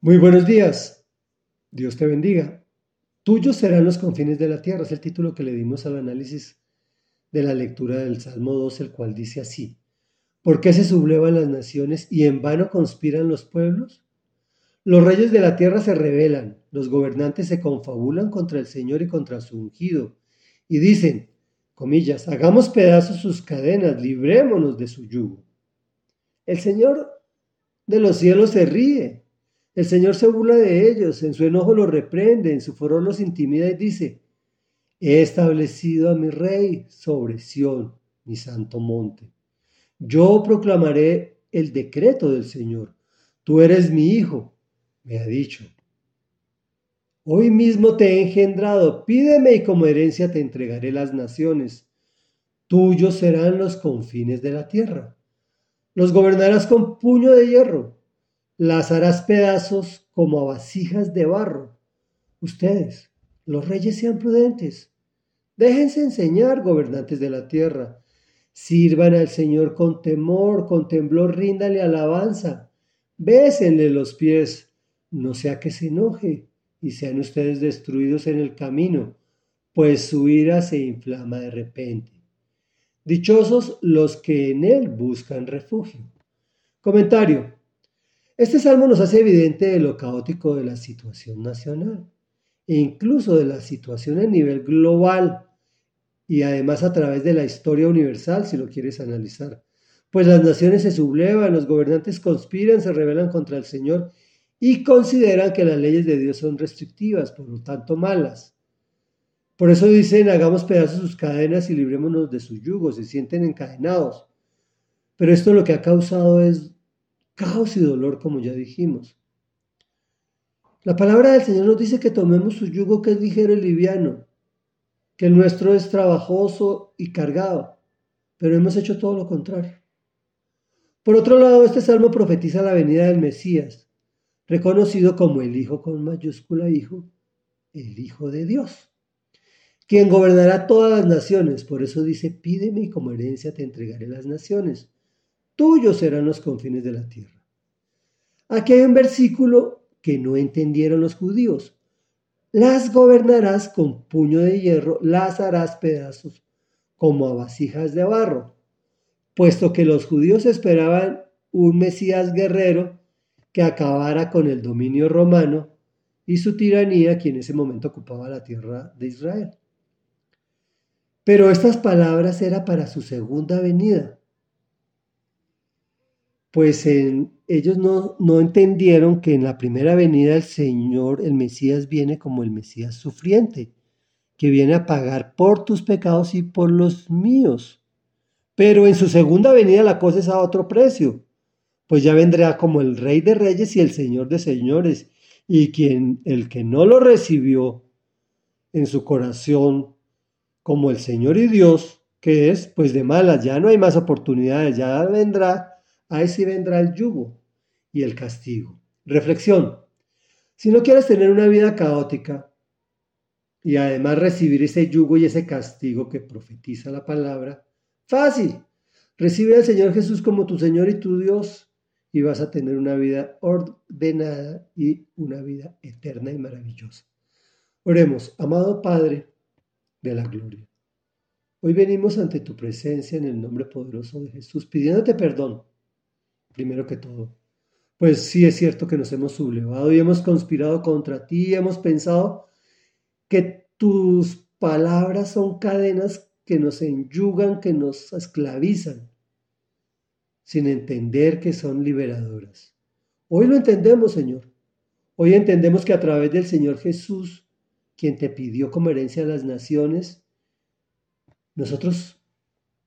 Muy buenos días. Dios te bendiga. Tuyos serán los confines de la tierra. Es el título que le dimos al análisis de la lectura del Salmo 2, el cual dice así. ¿Por qué se sublevan las naciones y en vano conspiran los pueblos? Los reyes de la tierra se rebelan, los gobernantes se confabulan contra el Señor y contra su ungido, y dicen, comillas, hagamos pedazos sus cadenas, librémonos de su yugo. El Señor de los cielos se ríe, el Señor se burla de ellos, en su enojo los reprende, en su furor los intimida y dice, he establecido a mi rey sobre Sión, mi santo monte. Yo proclamaré el decreto del Señor. Tú eres mi hijo, me ha dicho. Hoy mismo te he engendrado, pídeme y como herencia te entregaré las naciones. Tuyos serán los confines de la tierra. Los gobernarás con puño de hierro las harás pedazos como a vasijas de barro. Ustedes, los reyes, sean prudentes. Déjense enseñar, gobernantes de la tierra. Sirvan al Señor con temor, con temblor, ríndale alabanza. Bésenle los pies, no sea que se enoje y sean ustedes destruidos en el camino, pues su ira se inflama de repente. Dichosos los que en él buscan refugio. Comentario. Este salmo nos hace evidente lo caótico de la situación nacional e incluso de la situación a nivel global y además a través de la historia universal, si lo quieres analizar. Pues las naciones se sublevan, los gobernantes conspiran, se rebelan contra el Señor y consideran que las leyes de Dios son restrictivas, por lo tanto malas. Por eso dicen, hagamos pedazos sus cadenas y librémonos de su yugo, se sienten encadenados. Pero esto lo que ha causado es caos y dolor, como ya dijimos. La palabra del Señor nos dice que tomemos su yugo que es ligero y liviano, que el nuestro es trabajoso y cargado, pero hemos hecho todo lo contrario. Por otro lado, este salmo profetiza la venida del Mesías, reconocido como el Hijo con mayúscula Hijo, el Hijo de Dios, quien gobernará todas las naciones. Por eso dice, pídeme y como herencia te entregaré las naciones tuyos serán los confines de la tierra. Aquí hay un versículo que no entendieron los judíos. Las gobernarás con puño de hierro, las harás pedazos como a vasijas de barro, puesto que los judíos esperaban un Mesías guerrero que acabara con el dominio romano y su tiranía, que en ese momento ocupaba la tierra de Israel. Pero estas palabras eran para su segunda venida, pues ellos no, no entendieron que en la primera venida del Señor el Mesías viene como el Mesías sufriente, que viene a pagar por tus pecados y por los míos. Pero en su segunda venida la cosa es a otro precio, pues ya vendrá como el Rey de Reyes y el Señor de Señores, y quien el que no lo recibió en su corazón como el Señor y Dios, que es, pues de malas, ya no hay más oportunidades, ya vendrá ahí sí vendrá el yugo y el castigo. Reflexión. Si no quieres tener una vida caótica y además recibir ese yugo y ese castigo que profetiza la palabra, fácil. Recibe al Señor Jesús como tu Señor y tu Dios y vas a tener una vida ordenada y una vida eterna y maravillosa. Oremos, amado Padre de la gloria. Hoy venimos ante tu presencia en el nombre poderoso de Jesús, pidiéndote perdón primero que todo. Pues sí es cierto que nos hemos sublevado y hemos conspirado contra ti y hemos pensado que tus palabras son cadenas que nos enyugan, que nos esclavizan, sin entender que son liberadoras. Hoy lo entendemos, Señor. Hoy entendemos que a través del Señor Jesús, quien te pidió como herencia a las naciones, nosotros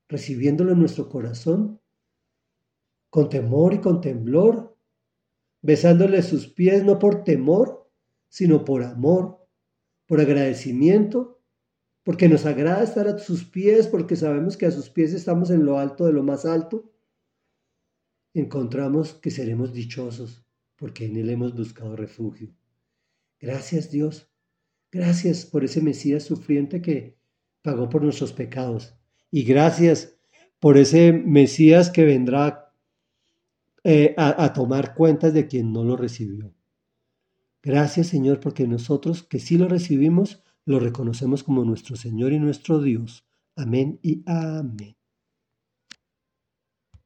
recibiéndolo en nuestro corazón, con temor y con temblor, besándole sus pies no por temor, sino por amor, por agradecimiento, porque nos agrada estar a sus pies, porque sabemos que a sus pies estamos en lo alto de lo más alto, encontramos que seremos dichosos, porque en Él hemos buscado refugio. Gracias Dios, gracias por ese Mesías sufriente que pagó por nuestros pecados, y gracias por ese Mesías que vendrá eh, a, tomar cuentas de quien no lo recibió. Gracias Señor porque nosotros que sí lo recibimos, lo reconocemos como nuestro Señor y nuestro Dios. Amén y amén.